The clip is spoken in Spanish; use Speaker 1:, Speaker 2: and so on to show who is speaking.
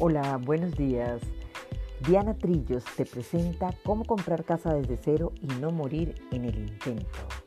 Speaker 1: Hola, buenos días. Diana Trillos te presenta cómo comprar casa desde cero y no morir en el intento.